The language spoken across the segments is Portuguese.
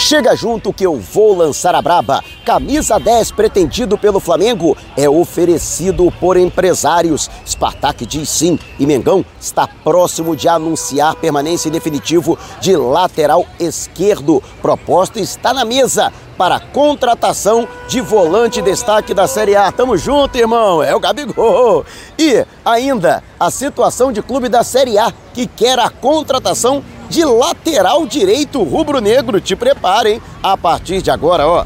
Chega junto que eu vou lançar a braba. Camisa 10 pretendido pelo Flamengo é oferecido por empresários. Spartak diz sim e Mengão está próximo de anunciar permanência definitivo de lateral esquerdo. Proposta está na mesa para contratação de volante destaque da Série A. Tamo junto, irmão. É o Gabigol. E ainda a situação de clube da Série A que quer a contratação de lateral direito rubro-negro. Te preparem a partir de agora, ó.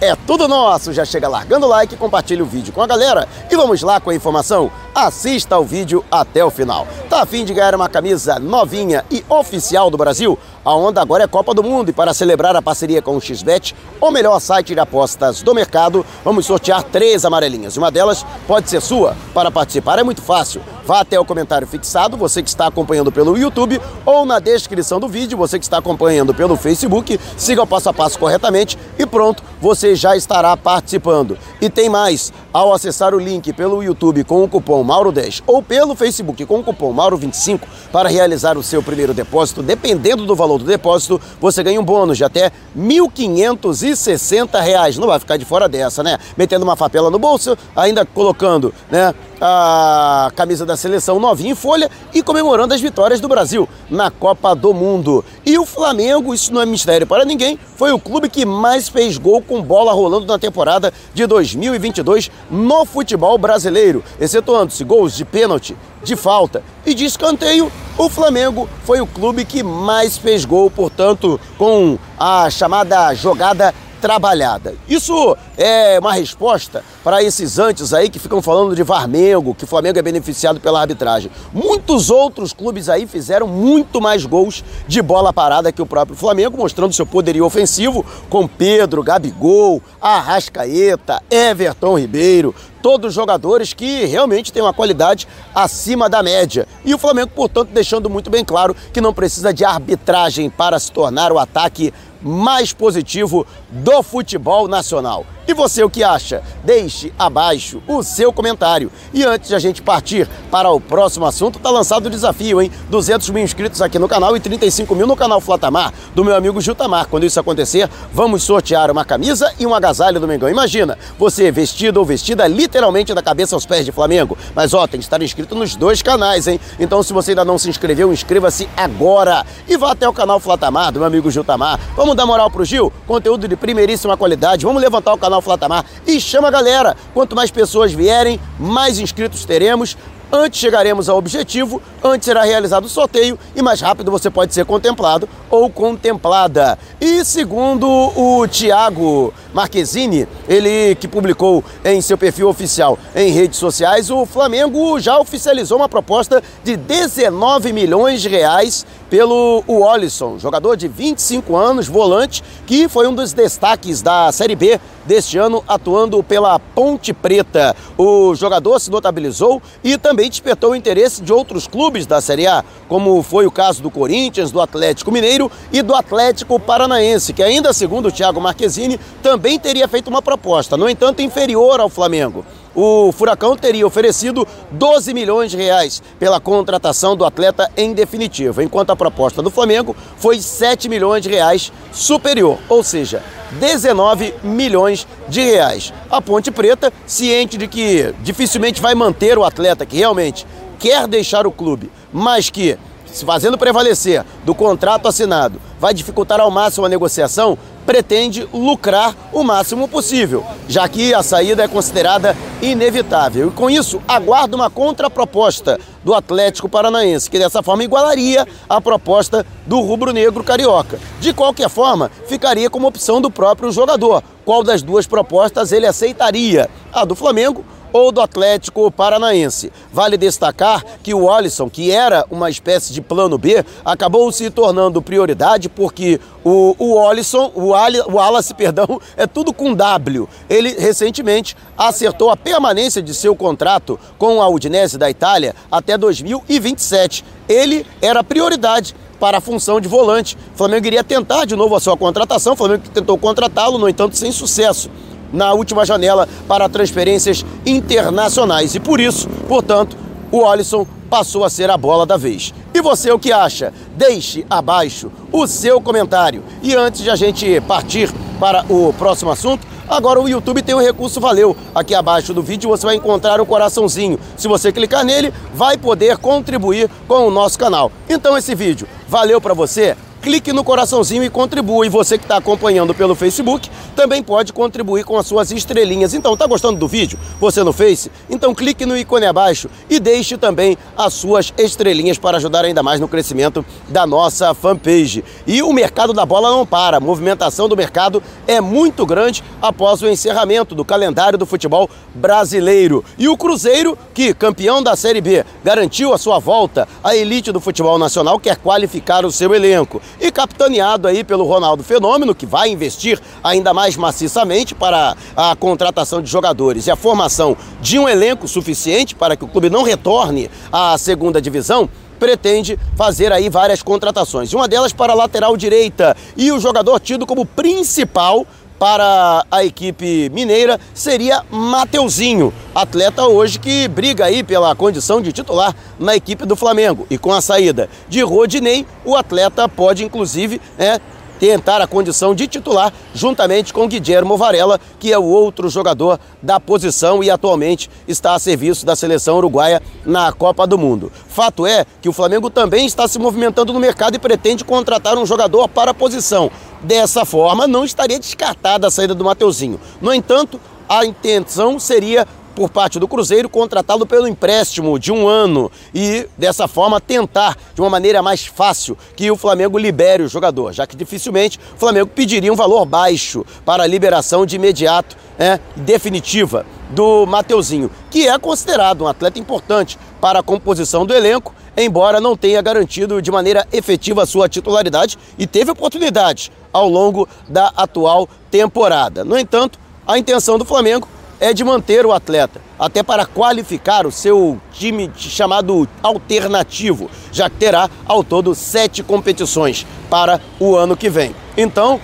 É tudo nosso. Já chega largando o like, compartilha o vídeo com a galera e vamos lá com a informação. Assista ao vídeo até o final. Tá a fim de ganhar uma camisa novinha e oficial do Brasil? A onda agora é Copa do Mundo e para celebrar a parceria com o XBET, o melhor site de apostas do mercado, vamos sortear três amarelinhas. Uma delas pode ser sua. Para participar é muito fácil. Vá até o comentário fixado, você que está acompanhando pelo YouTube, ou na descrição do vídeo, você que está acompanhando pelo Facebook, siga o passo a passo corretamente e pronto, você já estará participando. E tem mais, ao acessar o link pelo YouTube com o cupom Mauro10 ou pelo Facebook com o cupom Mauro25 para realizar o seu primeiro depósito, dependendo do valor do depósito, você ganha um bônus de até R$ 1.560. Não vai ficar de fora dessa, né? Metendo uma papela no bolso, ainda colocando, né? A camisa da seleção novinha em folha e comemorando as vitórias do Brasil na Copa do Mundo. E o Flamengo, isso não é mistério para ninguém, foi o clube que mais fez gol com bola rolando na temporada de 2022 no futebol brasileiro, excetuando-se gols de pênalti, de falta e de escanteio. O Flamengo foi o clube que mais fez gol, portanto, com a chamada jogada trabalhada. Isso é uma resposta para esses antes aí que ficam falando de Varmengo, que o Flamengo é beneficiado pela arbitragem. Muitos outros clubes aí fizeram muito mais gols de bola parada que o próprio Flamengo, mostrando seu poderio ofensivo com Pedro, Gabigol, Arrascaeta, Everton Ribeiro, todos jogadores que realmente têm uma qualidade acima da média. E o Flamengo, portanto, deixando muito bem claro que não precisa de arbitragem para se tornar o ataque mais positivo do futebol nacional. E você o que acha? Deixe abaixo o seu comentário. E antes de a gente partir para o próximo assunto, tá lançado o desafio, hein? 200 mil inscritos aqui no canal e 35 mil no canal Flatamar, do meu amigo Jutamar. Quando isso acontecer, vamos sortear uma camisa e um agasalho do Mengão. Imagina, você vestido ou vestida literalmente da cabeça aos pés de Flamengo. Mas ó, tem que estar inscrito nos dois canais, hein? Então se você ainda não se inscreveu, inscreva-se agora. E vá até o canal Flatamar, do meu amigo Jutamar. Vamos dar moral pro Gil? Conteúdo de primeiríssima qualidade. Vamos levantar o canal canal Flatamar e chama a galera. Quanto mais pessoas vierem, mais inscritos teremos. Antes chegaremos ao objetivo, antes será realizado o sorteio e mais rápido você pode ser contemplado ou contemplada. E segundo o Tiago Marquezine, ele que publicou em seu perfil oficial em redes sociais, o Flamengo já oficializou uma proposta de 19 milhões de reais pelo Wallison, jogador de 25 anos, volante, que foi um dos destaques da Série B deste ano, atuando pela Ponte Preta. O jogador se notabilizou e também despertou o interesse de outros clubes da Série A, como foi o caso do Corinthians, do Atlético Mineiro e do Atlético Paranaense, que ainda segundo o Thiago Marquezine, também teria feito uma proposta, no entanto inferior ao Flamengo o Furacão teria oferecido 12 milhões de reais pela contratação do atleta em definitivo, enquanto a proposta do Flamengo foi 7 milhões de reais superior, ou seja, 19 milhões de reais. A Ponte Preta, ciente de que dificilmente vai manter o atleta que realmente quer deixar o clube, mas que se fazendo prevalecer do contrato assinado, vai dificultar ao máximo a negociação, pretende lucrar o máximo possível, já que a saída é considerada inevitável. E com isso, aguarda uma contraproposta do Atlético Paranaense, que dessa forma igualaria a proposta do rubro-negro carioca. De qualquer forma, ficaria como opção do próprio jogador. Qual das duas propostas ele aceitaria? A do Flamengo ou do Atlético Paranaense. Vale destacar que o Alisson, que era uma espécie de plano B, acabou se tornando prioridade porque o, o Alisson, o, Ali, o Wallace, perdão, é tudo com W. Ele recentemente acertou a permanência de seu contrato com a Udinese da Itália até 2027. Ele era prioridade para a função de volante. O Flamengo iria tentar de novo a sua contratação, o Flamengo tentou contratá-lo, no entanto, sem sucesso na última janela para transferências internacionais. E por isso, portanto, o Alisson passou a ser a bola da vez. E você o que acha? Deixe abaixo o seu comentário. E antes de a gente partir para o próximo assunto, Agora o YouTube tem o recurso Valeu. Aqui abaixo do vídeo você vai encontrar o coraçãozinho. Se você clicar nele, vai poder contribuir com o nosso canal. Então esse vídeo valeu para você? Clique no coraçãozinho e contribua. E você que está acompanhando pelo Facebook também pode contribuir com as suas estrelinhas. Então, tá gostando do vídeo? Você no Face? Então clique no ícone abaixo e deixe também as suas estrelinhas para ajudar ainda mais no crescimento da nossa fanpage. E o mercado da bola não para. A movimentação do mercado é muito grande após o encerramento do calendário do futebol brasileiro. E o Cruzeiro, que campeão da Série B, garantiu a sua volta à elite do futebol nacional, quer qualificar o seu elenco e capitaneado aí pelo Ronaldo Fenômeno, que vai investir ainda mais maciçamente para a contratação de jogadores e a formação de um elenco suficiente para que o clube não retorne à segunda divisão pretende fazer aí várias contratações. Uma delas para a lateral direita e o jogador tido como principal para a equipe mineira seria Mateuzinho, atleta hoje que briga aí pela condição de titular na equipe do Flamengo. E com a saída de Rodinei, o atleta pode inclusive é, tentar a condição de titular juntamente com Guilherme Varela, que é o outro jogador da posição e atualmente está a serviço da seleção uruguaia na Copa do Mundo. Fato é que o Flamengo também está se movimentando no mercado e pretende contratar um jogador para a posição. Dessa forma, não estaria descartada a saída do Mateuzinho. No entanto, a intenção seria por parte do Cruzeiro contratá-lo pelo empréstimo de um ano e dessa forma tentar de uma maneira mais fácil que o Flamengo libere o jogador, já que dificilmente o Flamengo pediria um valor baixo para a liberação de imediato, né, definitiva do Mateuzinho, que é considerado um atleta importante para a composição do elenco, embora não tenha garantido de maneira efetiva a sua titularidade e teve oportunidades ao longo da atual temporada. No entanto, a intenção do Flamengo é de manter o atleta, até para qualificar o seu time chamado alternativo, já que terá ao todo sete competições para o ano que vem. Então,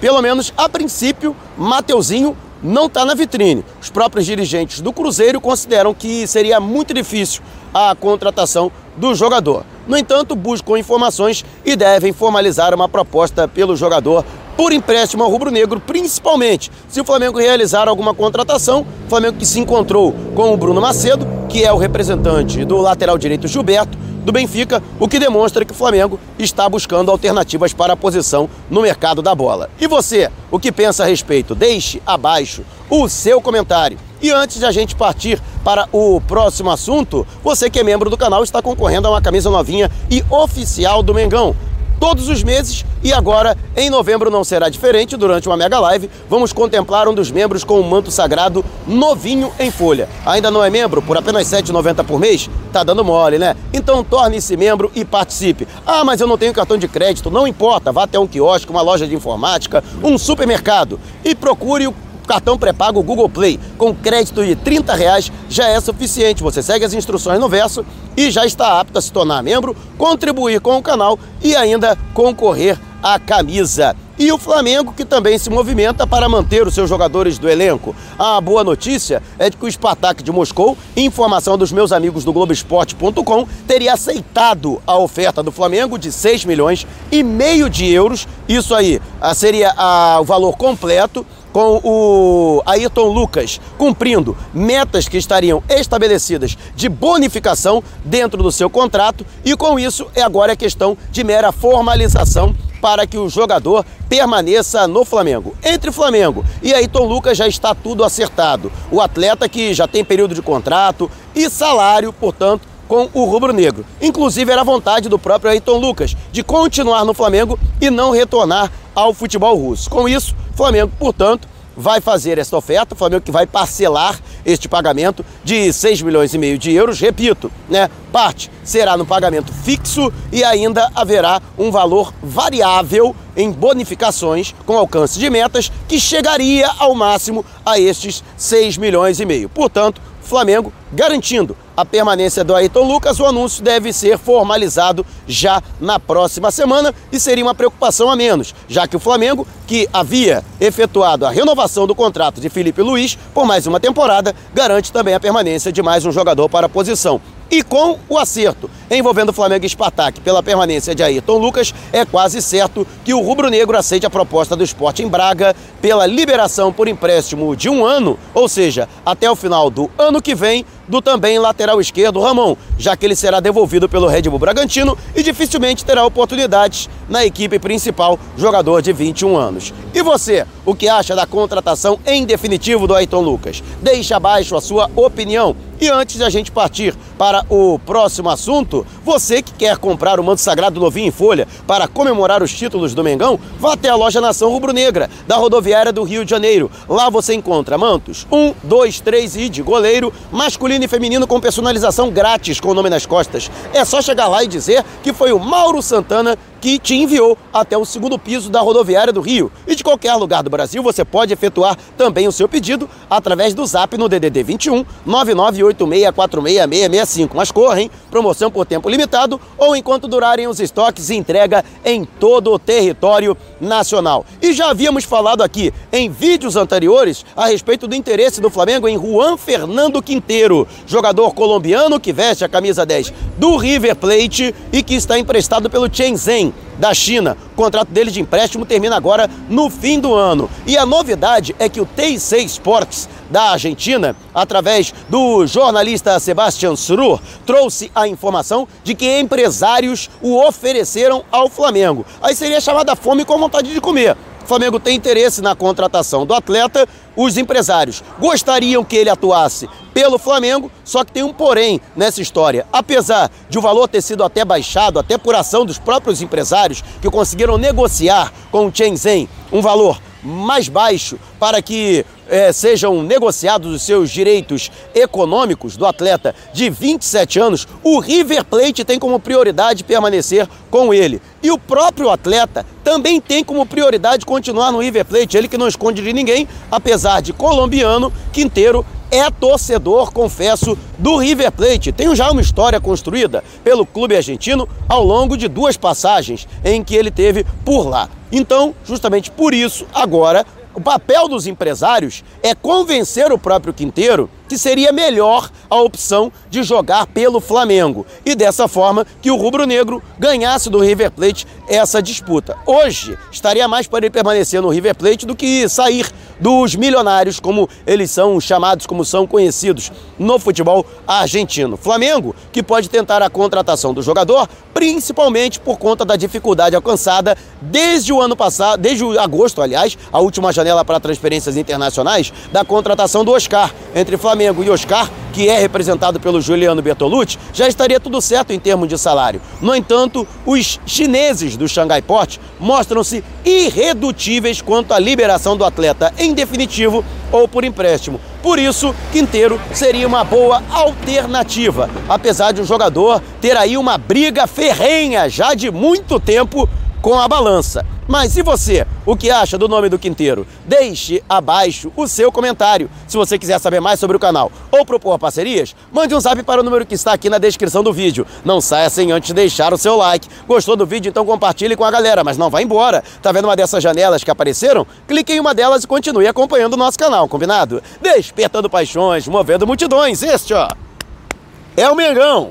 pelo menos a princípio, Mateuzinho não está na vitrine. Os próprios dirigentes do Cruzeiro consideram que seria muito difícil a contratação do jogador. No entanto, buscam informações e devem formalizar uma proposta pelo jogador por empréstimo ao rubro-negro, principalmente se o Flamengo realizar alguma contratação. O Flamengo que se encontrou com o Bruno Macedo, que é o representante do lateral direito Gilberto, do Benfica, o que demonstra que o Flamengo está buscando alternativas para a posição no mercado da bola. E você, o que pensa a respeito? Deixe abaixo o seu comentário. E antes de a gente partir para o próximo assunto, você que é membro do canal está concorrendo a uma camisa novinha e oficial do Mengão todos os meses e agora, em novembro, não será diferente. Durante uma mega live, vamos contemplar um dos membros com um manto sagrado novinho em folha. Ainda não é membro? Por apenas R$ 7,90 por mês? Tá dando mole, né? Então torne-se membro e participe. Ah, mas eu não tenho cartão de crédito. Não importa, vá até um quiosque, uma loja de informática, um supermercado e procure o cartão pré-pago Google Play com crédito de 30 reais já é suficiente. Você segue as instruções no verso e já está apto a se tornar membro, contribuir com o canal e ainda concorrer à camisa. E o Flamengo que também se movimenta para manter os seus jogadores do elenco. A boa notícia é de que o Spartak de Moscou, informação dos meus amigos do Globoesporte.com, teria aceitado a oferta do Flamengo de 6 milhões e meio de euros. Isso aí seria ah, o valor completo com o Ayrton Lucas cumprindo metas que estariam estabelecidas de bonificação dentro do seu contrato e com isso é agora a questão de mera formalização para que o jogador permaneça no Flamengo. Entre Flamengo e Ayrton Lucas já está tudo acertado. O atleta que já tem período de contrato e salário, portanto, com o rubro-negro. Inclusive era vontade do próprio Ayrton Lucas de continuar no Flamengo e não retornar ao futebol russo. Com isso, Flamengo, portanto, vai fazer esta oferta, o Flamengo que vai parcelar este pagamento de 6 milhões e meio de euros, repito, né? Parte será no pagamento fixo e ainda haverá um valor variável em bonificações com alcance de metas que chegaria ao máximo a estes 6 milhões e meio. Portanto, Flamengo garantindo a permanência do Ayrton Lucas, o anúncio deve ser formalizado já na próxima semana e seria uma preocupação a menos, já que o Flamengo, que havia efetuado a renovação do contrato de Felipe Luiz por mais uma temporada, garante também a permanência de mais um jogador para a posição. E com o acerto. Envolvendo Flamengo e Spartak pela permanência de Ayrton Lucas, é quase certo que o rubro-negro aceite a proposta do esporte em Braga pela liberação por empréstimo de um ano, ou seja, até o final do ano que vem, do também lateral esquerdo Ramon, já que ele será devolvido pelo Red Bull Bragantino e dificilmente terá oportunidades na equipe principal, jogador de 21 anos. E você, o que acha da contratação em definitivo do Ayrton Lucas? Deixe abaixo a sua opinião. E antes de a gente partir para o próximo assunto, você que quer comprar o manto sagrado novinho em folha para comemorar os títulos do Mengão, vá até a loja Nação Rubro-Negra, da rodoviária do Rio de Janeiro. Lá você encontra mantos 1, 2, 3 e de goleiro, masculino e feminino com personalização grátis com o nome nas costas. É só chegar lá e dizer que foi o Mauro Santana que te enviou até o segundo piso da rodoviária do Rio. E de qualquer lugar do Brasil você pode efetuar também o seu pedido através do zap no DDD 21 998646665. Mas correm, promoção por tempo limitado ou enquanto durarem os estoques e entrega em todo o território nacional. E já havíamos falado aqui em vídeos anteriores a respeito do interesse do Flamengo em Juan Fernando Quinteiro, jogador colombiano que veste a camisa 10 do River Plate e que está emprestado pelo Shenzhen da China. O contrato dele de empréstimo termina agora no fim do ano. E a novidade é que o TIC Sports da Argentina, através do jornalista Sebastian Surur, trouxe a informação de que empresários o ofereceram ao Flamengo. Aí seria chamada fome com vontade de comer. O Flamengo tem interesse na contratação do atleta. Os empresários gostariam que ele atuasse pelo Flamengo, só que tem um porém nessa história. Apesar de o valor ter sido até baixado, até por ação dos próprios empresários que conseguiram negociar com o Shenzhen um valor mais baixo para que é, sejam negociados os seus direitos econômicos do atleta de 27 anos, o River Plate tem como prioridade permanecer com ele. E o próprio atleta também tem como prioridade continuar no River Plate, ele que não esconde de ninguém, apesar de colombiano, Quinteiro é torcedor, confesso, do River Plate. Tem já uma história construída pelo clube argentino ao longo de duas passagens em que ele teve por lá. Então, justamente por isso, agora o papel dos empresários é convencer o próprio Quinteiro que seria melhor a opção de jogar pelo Flamengo e dessa forma que o rubro-negro ganhasse do River Plate essa disputa. Hoje estaria mais para ele permanecer no River Plate do que sair dos milionários, como eles são chamados, como são conhecidos no futebol argentino. Flamengo, que pode tentar a contratação do jogador, principalmente por conta da dificuldade alcançada desde o ano passado, desde agosto, aliás, a última janela para transferências internacionais, da contratação do Oscar entre Flamengo Flamengo e Oscar, que é representado pelo Juliano Bertolucci, já estaria tudo certo em termos de salário. No entanto, os chineses do Xangai Port mostram-se irredutíveis quanto à liberação do atleta em definitivo ou por empréstimo. Por isso, Quinteiro seria uma boa alternativa, apesar de o jogador ter aí uma briga ferrenha já de muito tempo com a balança. Mas e você? O que acha do nome do Quinteiro? Deixe abaixo o seu comentário. Se você quiser saber mais sobre o canal ou propor parcerias, mande um zap para o número que está aqui na descrição do vídeo. Não saia sem antes deixar o seu like. Gostou do vídeo? Então compartilhe com a galera, mas não vá embora. Tá vendo uma dessas janelas que apareceram? Clique em uma delas e continue acompanhando o nosso canal, combinado? Despertando paixões, movendo multidões. Este, ó, é o Mengão.